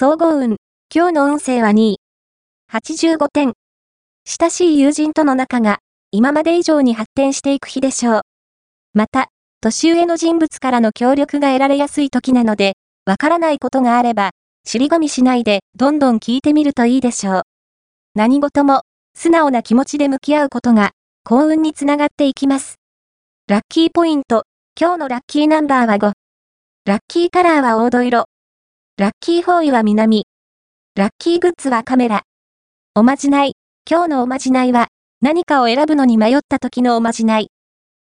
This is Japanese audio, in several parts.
総合運。今日の運勢は2位。85点。親しい友人との仲が、今まで以上に発展していく日でしょう。また、年上の人物からの協力が得られやすい時なので、わからないことがあれば、尻込みしないで、どんどん聞いてみるといいでしょう。何事も、素直な気持ちで向き合うことが、幸運につながっていきます。ラッキーポイント。今日のラッキーナンバーは5。ラッキーカラーは黄土色。ラッキーフォーイは南。ラッキーグッズはカメラ。おまじない。今日のおまじないは、何かを選ぶのに迷った時のおまじない。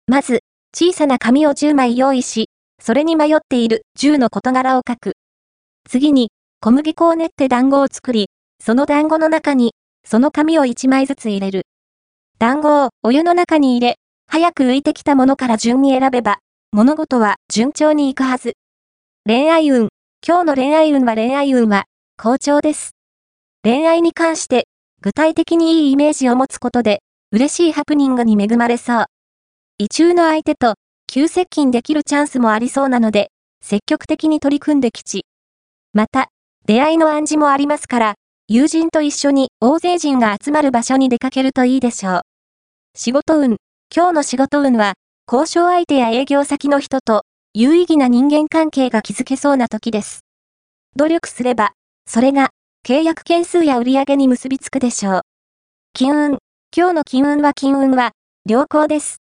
まず、小さな紙を10枚用意し、それに迷っている10の事柄を書く。次に、小麦粉を練って団子を作り、その団子の中に、その紙を1枚ずつ入れる。団子をお湯の中に入れ、早く浮いてきたものから順に選べば、物事は順調にいくはず。恋愛運。今日の恋愛運は恋愛運は、好調です。恋愛に関して、具体的にいいイメージを持つことで、嬉しいハプニングに恵まれそう。異中の相手と、急接近できるチャンスもありそうなので、積極的に取り組んで吉。また、出会いの暗示もありますから、友人と一緒に大勢人が集まる場所に出かけるといいでしょう。仕事運。今日の仕事運は、交渉相手や営業先の人と、有意義な人間関係が築けそうな時です。努力すれば、それが、契約件数や売上に結びつくでしょう。金運。今日の金運は金運は、良好です。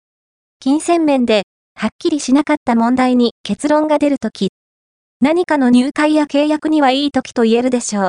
金銭面で、はっきりしなかった問題に結論が出るとき、何かの入会や契約にはいい時と言えるでしょう。